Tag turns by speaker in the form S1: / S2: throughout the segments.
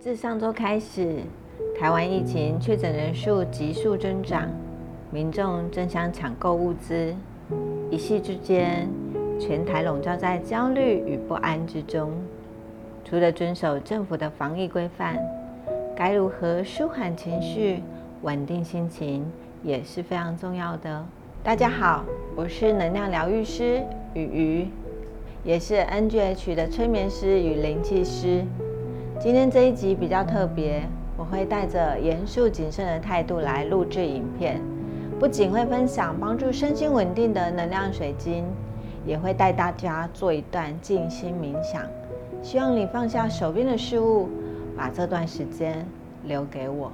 S1: 自上周开始，台湾疫情确诊人数急速增长，民众争相抢购物资，一夕之间，全台笼罩在焦虑与不安之中。除了遵守政府的防疫规范，该如何舒缓情绪、稳定心情也是非常重要的。大家好，我是能量疗愈师雨雨，也是 NGH 的催眠师与灵气师。今天这一集比较特别，我会带着严肃谨慎的态度来录制影片，不仅会分享帮助身心稳定的能量水晶，也会带大家做一段静心冥想。希望你放下手边的事物，把这段时间留给我。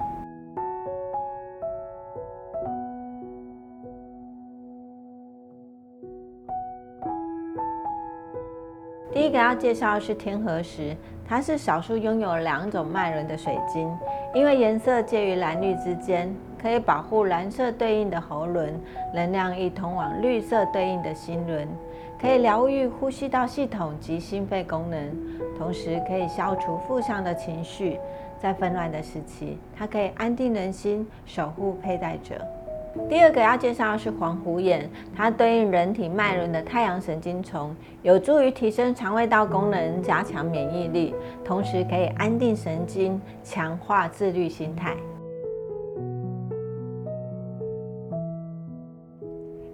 S1: 第一个要介绍的是天河石，它是少数拥有两种脉轮的水晶，因为颜色介于蓝绿之间，可以保护蓝色对应的喉轮能量，亦通往绿色对应的心轮，可以疗愈呼吸道系统及心肺功能，同时可以消除负向的情绪。在纷乱的时期，它可以安定人心，守护佩戴者。第二个要介绍的是黄虎眼，它对应人体脉轮的太阳神经丛，有助于提升肠胃道功能，加强免疫力，同时可以安定神经，强化自律心态。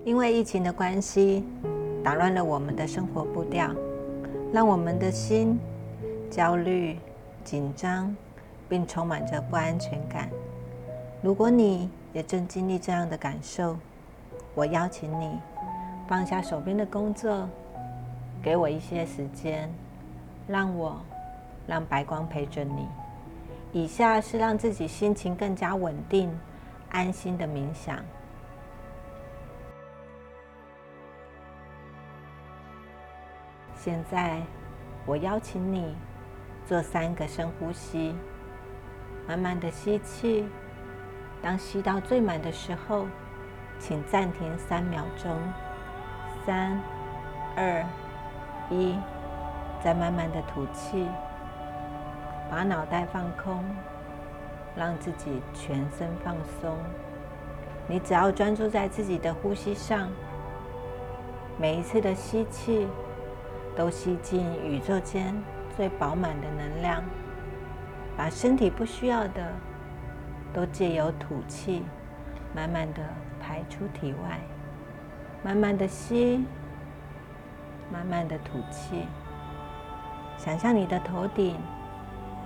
S1: 因为疫情的关系，打乱了我们的生活步调，让我们的心焦虑、紧张，并充满着不安全感。如果你也正经历这样的感受，我邀请你放下手边的工作，给我一些时间，让我让白光陪着你。以下是让自己心情更加稳定、安心的冥想。现在，我邀请你做三个深呼吸，慢慢的吸气。当吸到最满的时候，请暂停三秒钟，三、二、一，再慢慢的吐气，把脑袋放空，让自己全身放松。你只要专注在自己的呼吸上，每一次的吸气都吸进宇宙间最饱满的能量，把身体不需要的。都借由吐气，慢慢的排出体外，慢慢的吸，慢慢的吐气。想象你的头顶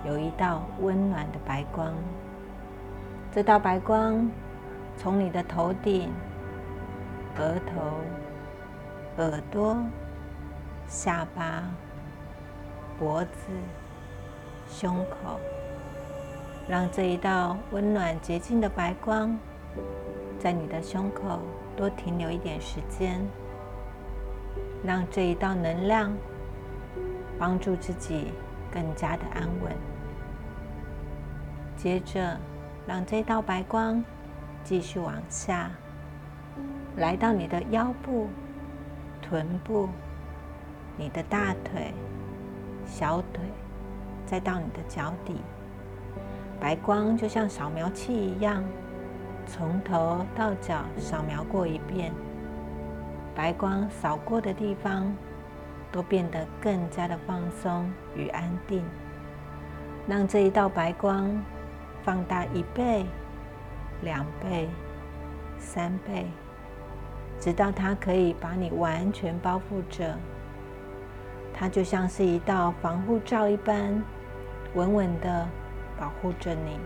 S1: 有一道温暖的白光，这道白光从你的头顶、额头、耳朵、下巴、脖子、胸口。让这一道温暖洁净的白光，在你的胸口多停留一点时间，让这一道能量帮助自己更加的安稳。接着，让这道白光继续往下，来到你的腰部、臀部、你的大腿、小腿，再到你的脚底。白光就像扫描器一样，从头到脚扫描过一遍。白光扫过的地方，都变得更加的放松与安定。让这一道白光放大一倍、两倍、三倍，直到它可以把你完全包覆着。它就像是一道防护罩一般，稳稳的。保护着你，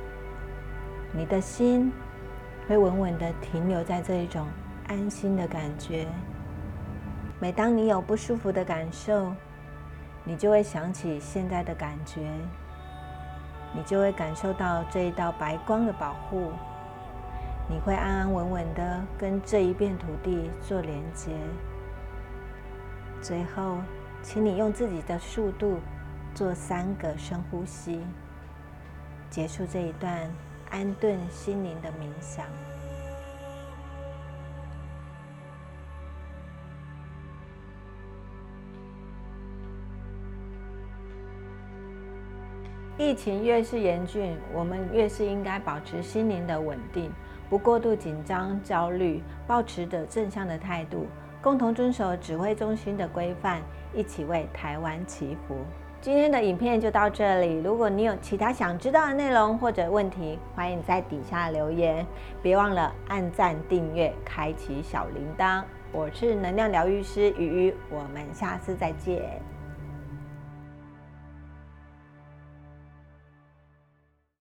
S1: 你的心会稳稳的停留在这一种安心的感觉。每当你有不舒服的感受，你就会想起现在的感觉，你就会感受到这一道白光的保护，你会安安稳稳的跟这一片土地做连接。最后，请你用自己的速度做三个深呼吸。结束这一段安顿心灵的冥想。疫情越是严峻我们越是应该保持心灵的稳定不过度紧张焦虑保持着正向的态度共同遵守指挥中心的规范一起为台湾祈福。今天的影片就到这里，如果你有其他想知道的内容或者问题，欢迎在底下留言，别忘了按赞、订阅、开启小铃铛。我是能量疗愈师鱼鱼，我们下次再见。